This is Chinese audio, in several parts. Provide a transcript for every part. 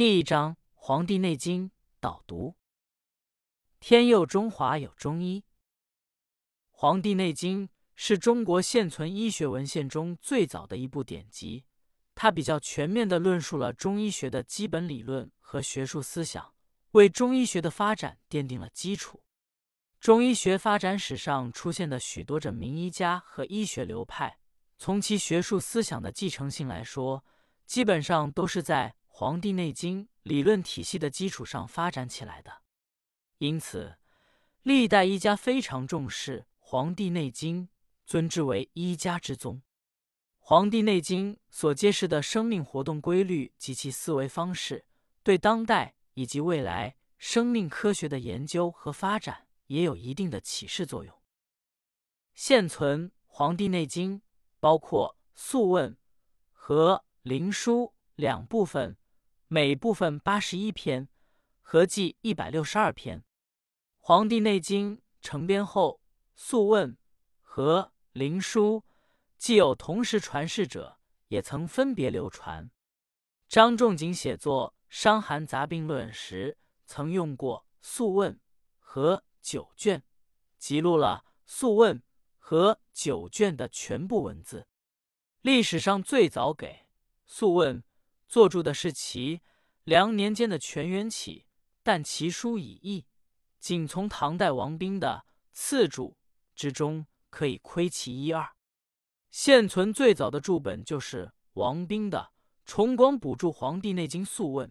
第一章《黄帝内经》导读。天佑中华有中医，《黄帝内经》是中国现存医学文献中最早的一部典籍，它比较全面地论述了中医学的基本理论和学术思想，为中医学的发展奠定了基础。中医学发展史上出现的许多着名医家和医学流派，从其学术思想的继承性来说，基本上都是在。《黄帝内经》理论体系的基础上发展起来的，因此历代医家非常重视《黄帝内经》，尊之为医家之宗。《黄帝内经》所揭示的生命活动规律及其思维方式，对当代以及未来生命科学的研究和发展也有一定的启示作用。现存《黄帝内经》包括《素问》和《灵枢》两部分。每部分八十一篇，合计一百六十二篇。《黄帝内经》成编后，《素问》和《灵枢》既有同时传世者，也曾分别流传。张仲景写作《伤寒杂病论》时，曾用过《素问》和九卷，记录了《素问》和九卷的全部文字。历史上最早给《素问》。作注的是齐梁年间的全元起，但其书已佚，仅从唐代王彬的次注之中可以窥其一二。现存最早的注本就是王彬的《崇光补注黄帝内经素问》，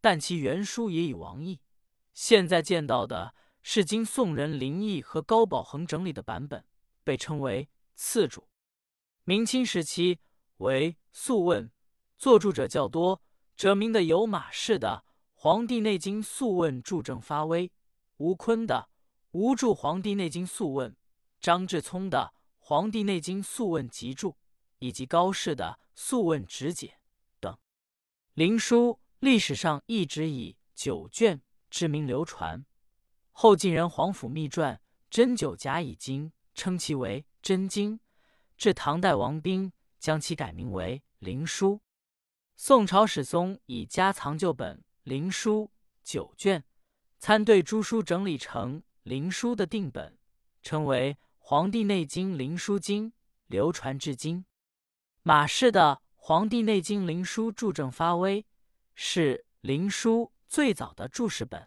但其原书也已亡佚。现在见到的是经宋人林毅和高宝衡整理的版本，被称为次注。明清时期为素问。作注者较多，者明的有马氏的《黄帝内经素问》注正发微，吴坤的《吴注黄帝内经素问》，张志聪的《黄帝内经素问集注》，以及高氏的《素问直解》等。灵书历史上一直以九卷之名流传，后晋人皇甫秘传《真九甲乙经》称其为真经，至唐代王彬将其改名为灵书。宋朝史宗以家藏旧本《灵书》九卷，参对诸书整理成《灵书》的定本，称为《黄帝内经灵书经》，流传至今。马氏的《黄帝内经灵书》注正发微，是《灵书》最早的注释本。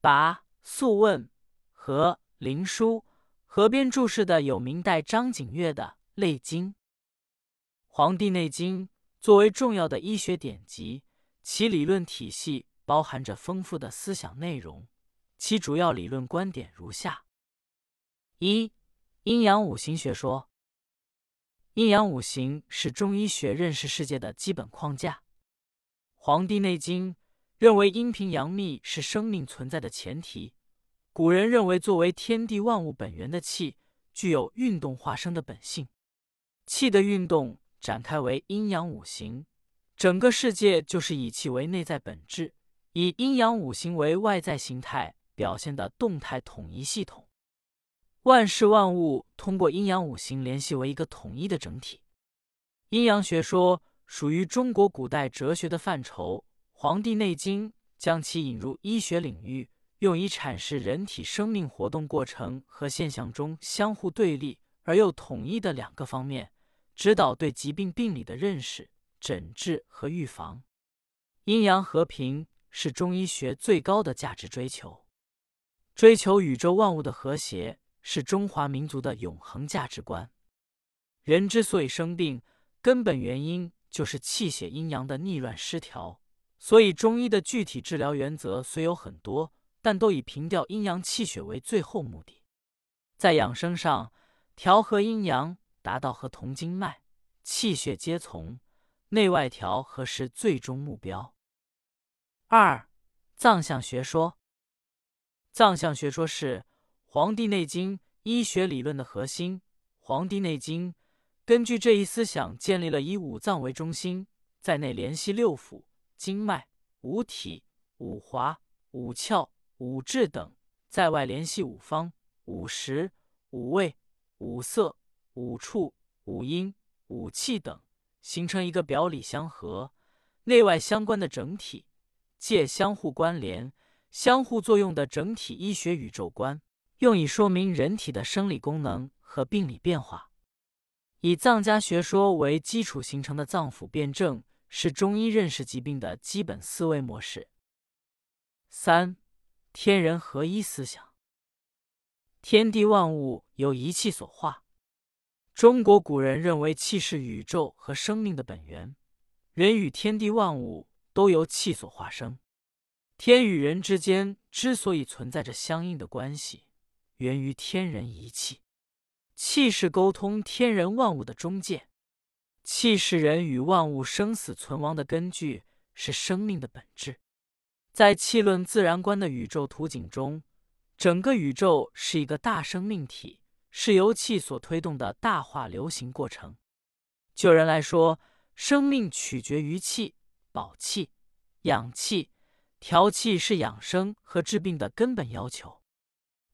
把《素问》和《灵书》合编注释的有明代张景岳的《类经》。《黄帝内经》。作为重要的医学典籍，其理论体系包含着丰富的思想内容。其主要理论观点如下：一、阴阳五行学说。阴阳五行是中医学认识世界的基本框架。《黄帝内经》认为阴平阳秘是生命存在的前提。古人认为，作为天地万物本源的气，具有运动化生的本性。气的运动。展开为阴阳五行，整个世界就是以气为内在本质，以阴阳五行为外在形态表现的动态统一系统。万事万物通过阴阳五行联系为一个统一的整体。阴阳学说属于中国古代哲学的范畴，《黄帝内经》将其引入医学领域，用以阐释人体生命活动过程和现象中相互对立而又统一的两个方面。指导对疾病病理的认识、诊治和预防。阴阳和平是中医学最高的价值追求，追求宇宙万物的和谐是中华民族的永恒价值观。人之所以生病，根本原因就是气血阴阳的逆乱失调。所以，中医的具体治疗原则虽有很多，但都以平调阴阳气血为最后目的。在养生上，调和阴阳。达到和同经脉、气血皆从、内外调和是最终目标。二、藏象学说。藏象学说是《黄帝内经》医学理论的核心。《黄帝内经》根据这一思想，建立了以五脏为中心，在内联系六腑、经脉、五体、五华、五窍、五志等，在外联系五方、五时、五味、五色。五处、五阴、五气等，形成一个表里相合、内外相关的整体，借相互关联、相互作用的整体医学宇宙观，用以说明人体的生理功能和病理变化。以藏家学说为基础形成的脏腑辩证，是中医认识疾病的基本思维模式。三、天人合一思想。天地万物由一气所化。中国古人认为气是宇宙和生命的本源，人与天地万物都由气所化生。天与人之间之所以存在着相应的关系，源于天人一气。气是沟通天人万物的中介，气是人与万物生死存亡的根据，是生命的本质。在气论自然观的宇宙图景中。整个宇宙是一个大生命体，是由气所推动的大化流行过程。就人来说，生命取决于气，保气、养气、调气是养生和治病的根本要求。《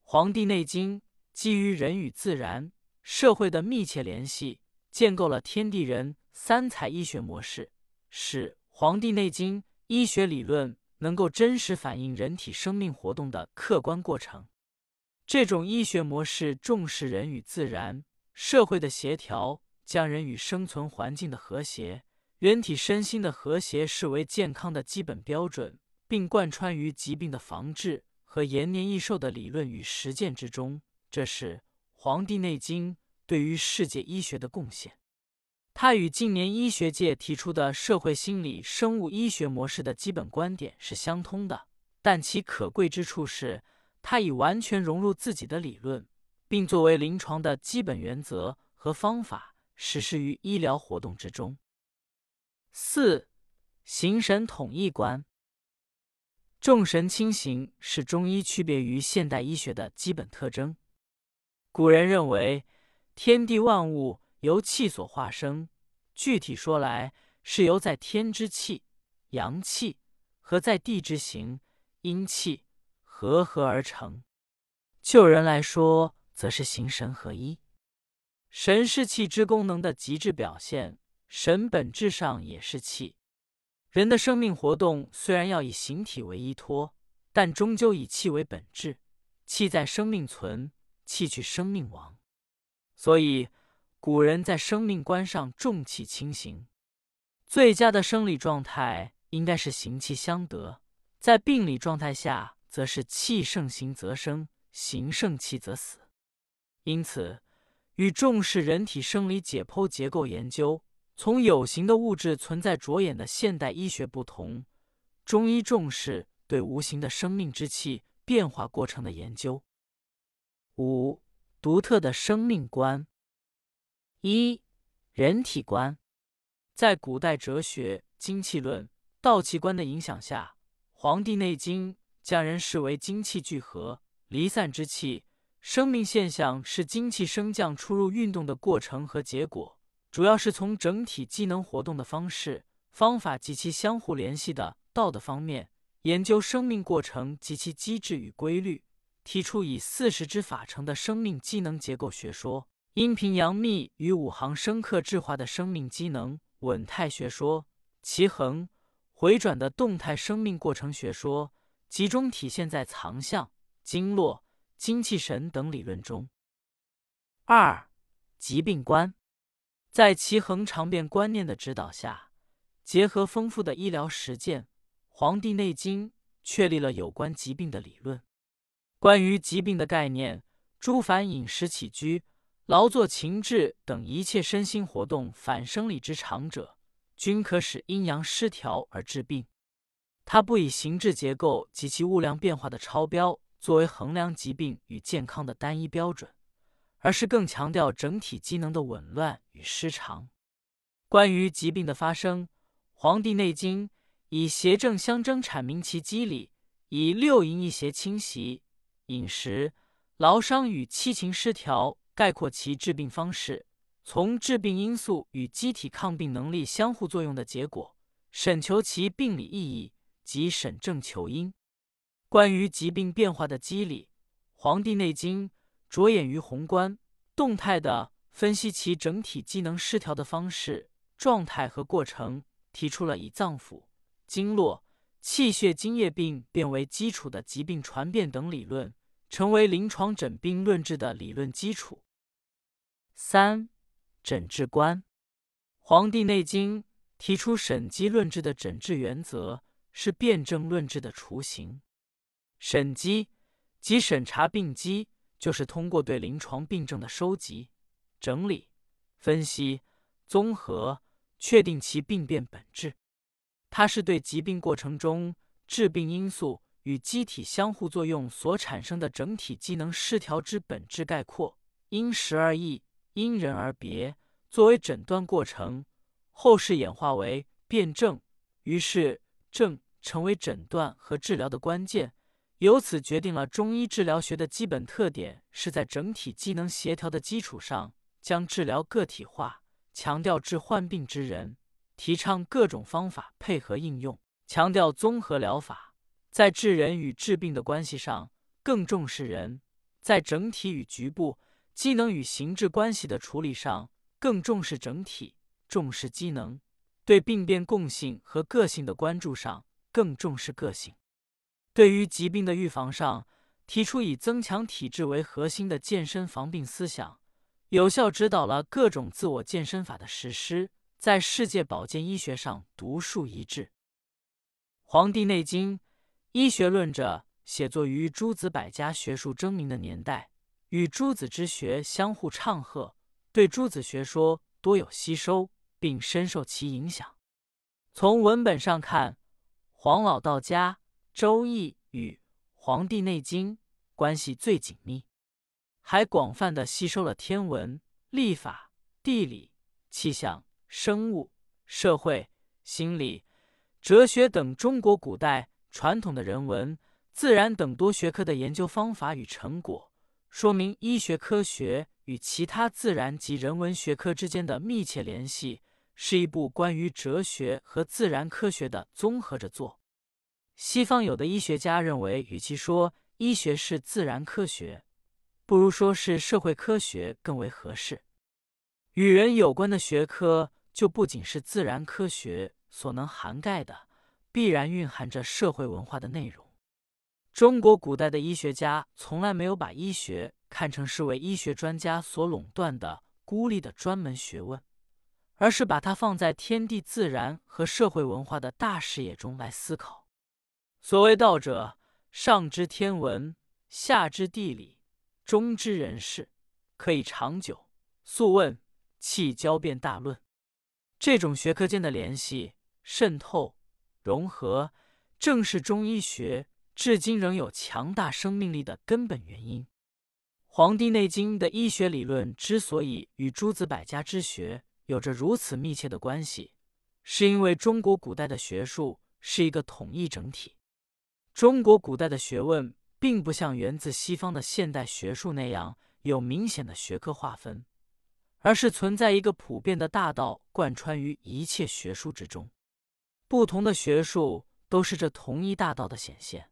黄帝内经》基于人与自然、社会的密切联系，建构了天地人三才医学模式，使《黄帝内经》医学理论。能够真实反映人体生命活动的客观过程。这种医学模式重视人与自然、社会的协调，将人与生存环境的和谐、人体身心的和谐视为健康的基本标准，并贯穿于疾病的防治和延年益寿的理论与实践之中。这是《黄帝内经》对于世界医学的贡献。它与近年医学界提出的社会心理生物医学模式的基本观点是相通的，但其可贵之处是，它已完全融入自己的理论，并作为临床的基本原则和方法实施于医疗活动之中。四、形神统一观，众神清形是中医区别于现代医学的基本特征。古人认为，天地万物。由气所化生，具体说来，是由在天之气、阳气和在地之形、阴气合合而成。就人来说，则是形神合一。神是气之功能的极致表现，神本质上也是气。人的生命活动虽然要以形体为依托，但终究以气为本质。气在生命存，气去生命亡。所以。古人在生命观上重气轻形，最佳的生理状态应该是形气相得；在病理状态下，则是气盛行则生，形盛气则死。因此，与重视人体生理解剖结构研究，从有形的物质存在着眼的现代医学不同，中医重视对无形的生命之气变化过程的研究。五、独特的生命观。一人体观，在古代哲学精气论、道气观的影响下，《黄帝内经》将人视为精气聚合、离散之气。生命现象是精气升降、出入运动的过程和结果，主要是从整体机能活动的方式、方法及其相互联系的道的方面研究生命过程及其机制与规律，提出以四时之法成的生命机能结构学说。阴平阳秘与五行生克制化的生命机能稳态学说，其恒回转的动态生命过程学说，集中体现在藏象、经络、精气神等理论中。二、疾病观，在其恒常变观念的指导下，结合丰富的医疗实践，《黄帝内经》确立了有关疾病的理论。关于疾病的概念，诸凡饮食起居。劳作、情志等一切身心活动反生理之常者，均可使阴阳失调而致病。它不以形质结构及其物量变化的超标作为衡量疾病与健康的单一标准，而是更强调整体机能的紊乱与失常。关于疾病的发生，《黄帝内经》以邪正相争阐明其机理，以六淫一邪侵袭、饮食、劳伤与七情失调。概括其治病方式，从致病因素与机体抗病能力相互作用的结果，审求其病理意义及审症求因。关于疾病变化的机理，《黄帝内经》着眼于宏观、动态的分析其整体机能失调的方式、状态和过程，提出了以脏腑、经络、气血津液病变为基础的疾病传变等理论，成为临床诊病论治的理论基础。三、诊治观，《黄帝内经》提出审机论治的诊治原则，是辨证论治的雏形。审机即审查病机，就是通过对临床病症的收集、整理、分析、综合，确定其病变本质。它是对疾病过程中致病因素与机体相互作用所产生的整体机能失调之本质概括，因时而异，因人而别，作为诊断过程。后世演化为辩证，于是证成为诊断和治疗的关键，由此决定了中医治疗学的基本特点：是在整体机能协调的基础上，将治疗个体化，强调治患病之人。提倡各种方法配合应用，强调综合疗法，在治人与治病的关系上更重视人；在整体与局部机能与形质关系的处理上更重视整体，重视机能；对病变共性和个性的关注上更重视个性；对于疾病的预防上，提出以增强体质为核心的健身防病思想，有效指导了各种自我健身法的实施。在世界保健医学上独树一帜，《黄帝内经》医学论者写作于诸子百家学术争鸣的年代，与诸子之学相互唱和，对诸子学说多有吸收，并深受其影响。从文本上看，黄老道家《周易》与《黄帝内经》关系最紧密，还广泛的吸收了天文、历法、地理、气象。生物、社会、心理、哲学等中国古代传统的人文、自然等多学科的研究方法与成果，说明医学科学与其他自然及人文学科之间的密切联系，是一部关于哲学和自然科学的综合着作。西方有的医学家认为，与其说医学是自然科学，不如说是社会科学更为合适。与人有关的学科。就不仅是自然科学所能涵盖的，必然蕴含着社会文化的内容。中国古代的医学家从来没有把医学看成是为医学专家所垄断的孤立的专门学问，而是把它放在天地自然和社会文化的大视野中来思考。所谓道者，上知天文，下知地理，中知人事，可以长久。《素问·气交变大论》。这种学科间的联系、渗透、融合，正是中医学至今仍有强大生命力的根本原因。《黄帝内经》的医学理论之所以与诸子百家之学有着如此密切的关系，是因为中国古代的学术是一个统一整体。中国古代的学问并不像源自西方的现代学术那样有明显的学科划分。而是存在一个普遍的大道，贯穿于一切学术之中。不同的学术都是这同一大道的显现。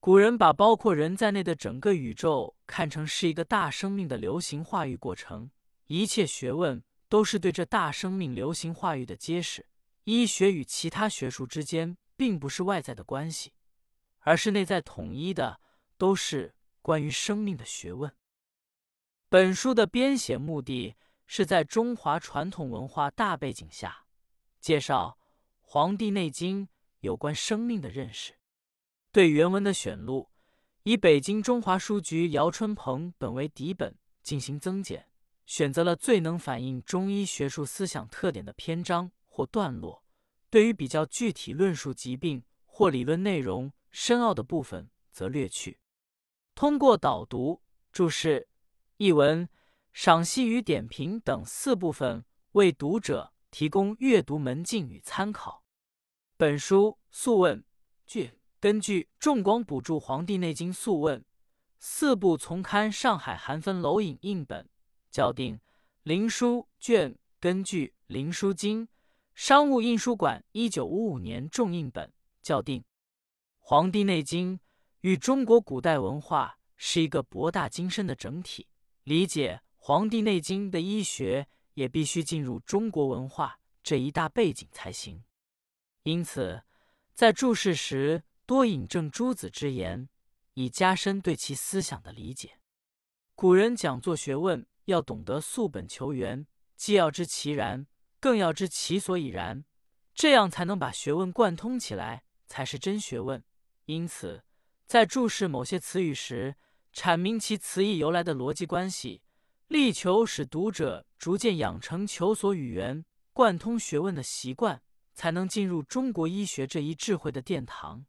古人把包括人在内的整个宇宙看成是一个大生命的流行化育过程，一切学问都是对这大生命流行化育的揭示。医学与其他学术之间并不是外在的关系，而是内在统一的，都是关于生命的学问。本书的编写目的是在中华传统文化大背景下，介绍《黄帝内经》有关生命的认识。对原文的选录，以北京中华书局姚春鹏本为底本进行增减，选择了最能反映中医学术思想特点的篇章或段落。对于比较具体论述疾病或理论内容深奥的部分，则略去。通过导读、注释。译文、赏析与点评等四部分，为读者提供阅读门径与参考。本书《素问》据根据众广补助《黄帝内经素问》四部丛刊上海韩分楼影印本校订，林书卷根据《林书经》商务印书馆一九五五年重印本校订，《黄帝内经》与中国古代文化是一个博大精深的整体。理解《黄帝内经》的医学，也必须进入中国文化这一大背景才行。因此，在在注释时多引证诸子之言，以加深对其思想的理解。古人讲做学问，要懂得溯本求源，既要知其然，更要知其所以然，这样才能把学问贯通起来，才是真学问。因此，在注释某些词语时，阐明其词义由来的逻辑关系，力求使读者逐渐养成求索语言、贯通学问的习惯，才能进入中国医学这一智慧的殿堂。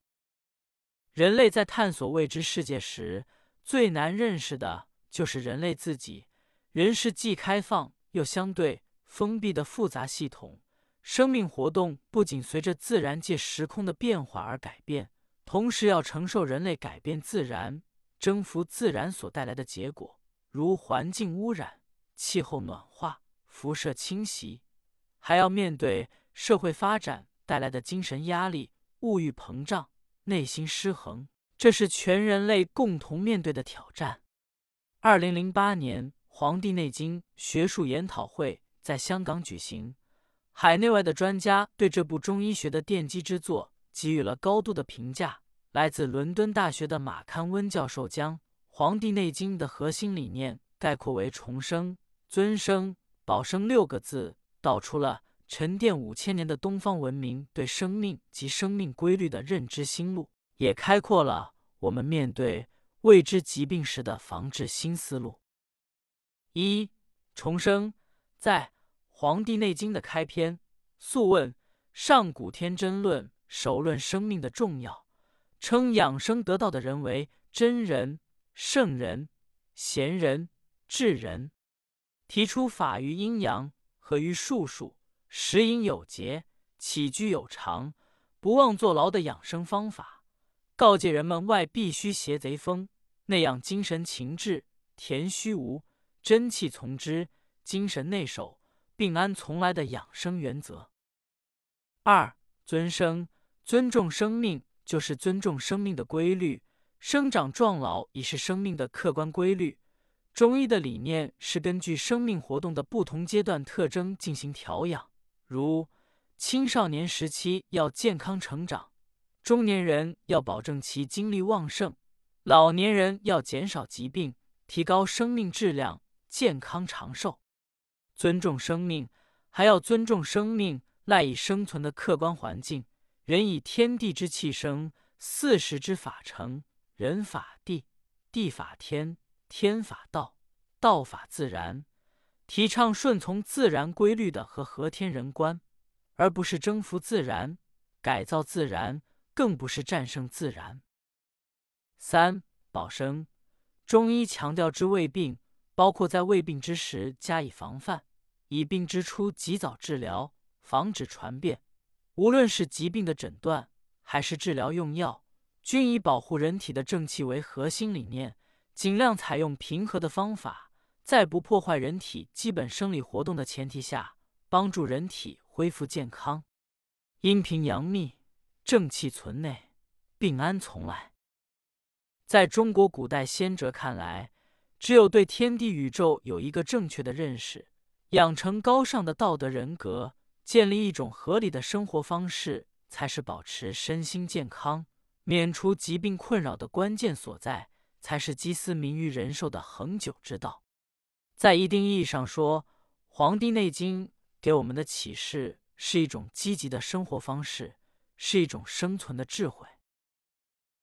人类在探索未知世界时，最难认识的就是人类自己。人是既开放又相对封闭的复杂系统，生命活动不仅随着自然界时空的变化而改变，同时要承受人类改变自然。征服自然所带来的结果，如环境污染、气候暖化、辐射侵袭，还要面对社会发展带来的精神压力、物欲膨胀、内心失衡，这是全人类共同面对的挑战。二零零八年，《黄帝内经》学术研讨会在香港举行，海内外的专家对这部中医学的奠基之作给予了高度的评价。来自伦敦大学的马堪温教授将《黄帝内经》的核心理念概括为“重生、尊生、保生”六个字，道出了沉淀五千年的东方文明对生命及生命规律的认知新路，也开阔了我们面对未知疾病时的防治新思路。一、重生在《黄帝内经》的开篇，《素问·上古天真论》首论生命的重要。称养生得道的人为真人、圣人、贤人、智人，提出法于阴阳，合于术数，食饮有节，起居有常，不忘坐牢的养生方法，告诫人们外必须邪贼风，内养精神情志，恬虚无，真气从之，精神内守，病安从来的养生原则。二尊生，尊重生命。就是尊重生命的规律，生长壮老已是生命的客观规律。中医的理念是根据生命活动的不同阶段特征进行调养，如青少年时期要健康成长，中年人要保证其精力旺盛，老年人要减少疾病，提高生命质量，健康长寿。尊重生命，还要尊重生命赖以生存的客观环境。人以天地之气生，四时之法成。人法地，地法天，天法道，道法自然。提倡顺从自然规律的和和天人观，而不是征服自然、改造自然，更不是战胜自然。三保生，中医强调治未病，包括在未病之时加以防范，以病之初及早治疗，防止传变。无论是疾病的诊断还是治疗用药，均以保护人体的正气为核心理念，尽量采用平和的方法，在不破坏人体基本生理活动的前提下，帮助人体恢复健康。阴平阳秘，正气存内，病安从来。在中国古代先哲看来，只有对天地宇宙有一个正确的认识，养成高尚的道德人格。建立一种合理的生活方式，才是保持身心健康、免除疾病困扰的关键所在，才是积思民于人寿的恒久之道。在一定意义上说，《黄帝内经》给我们的启示是一种积极的生活方式，是一种生存的智慧。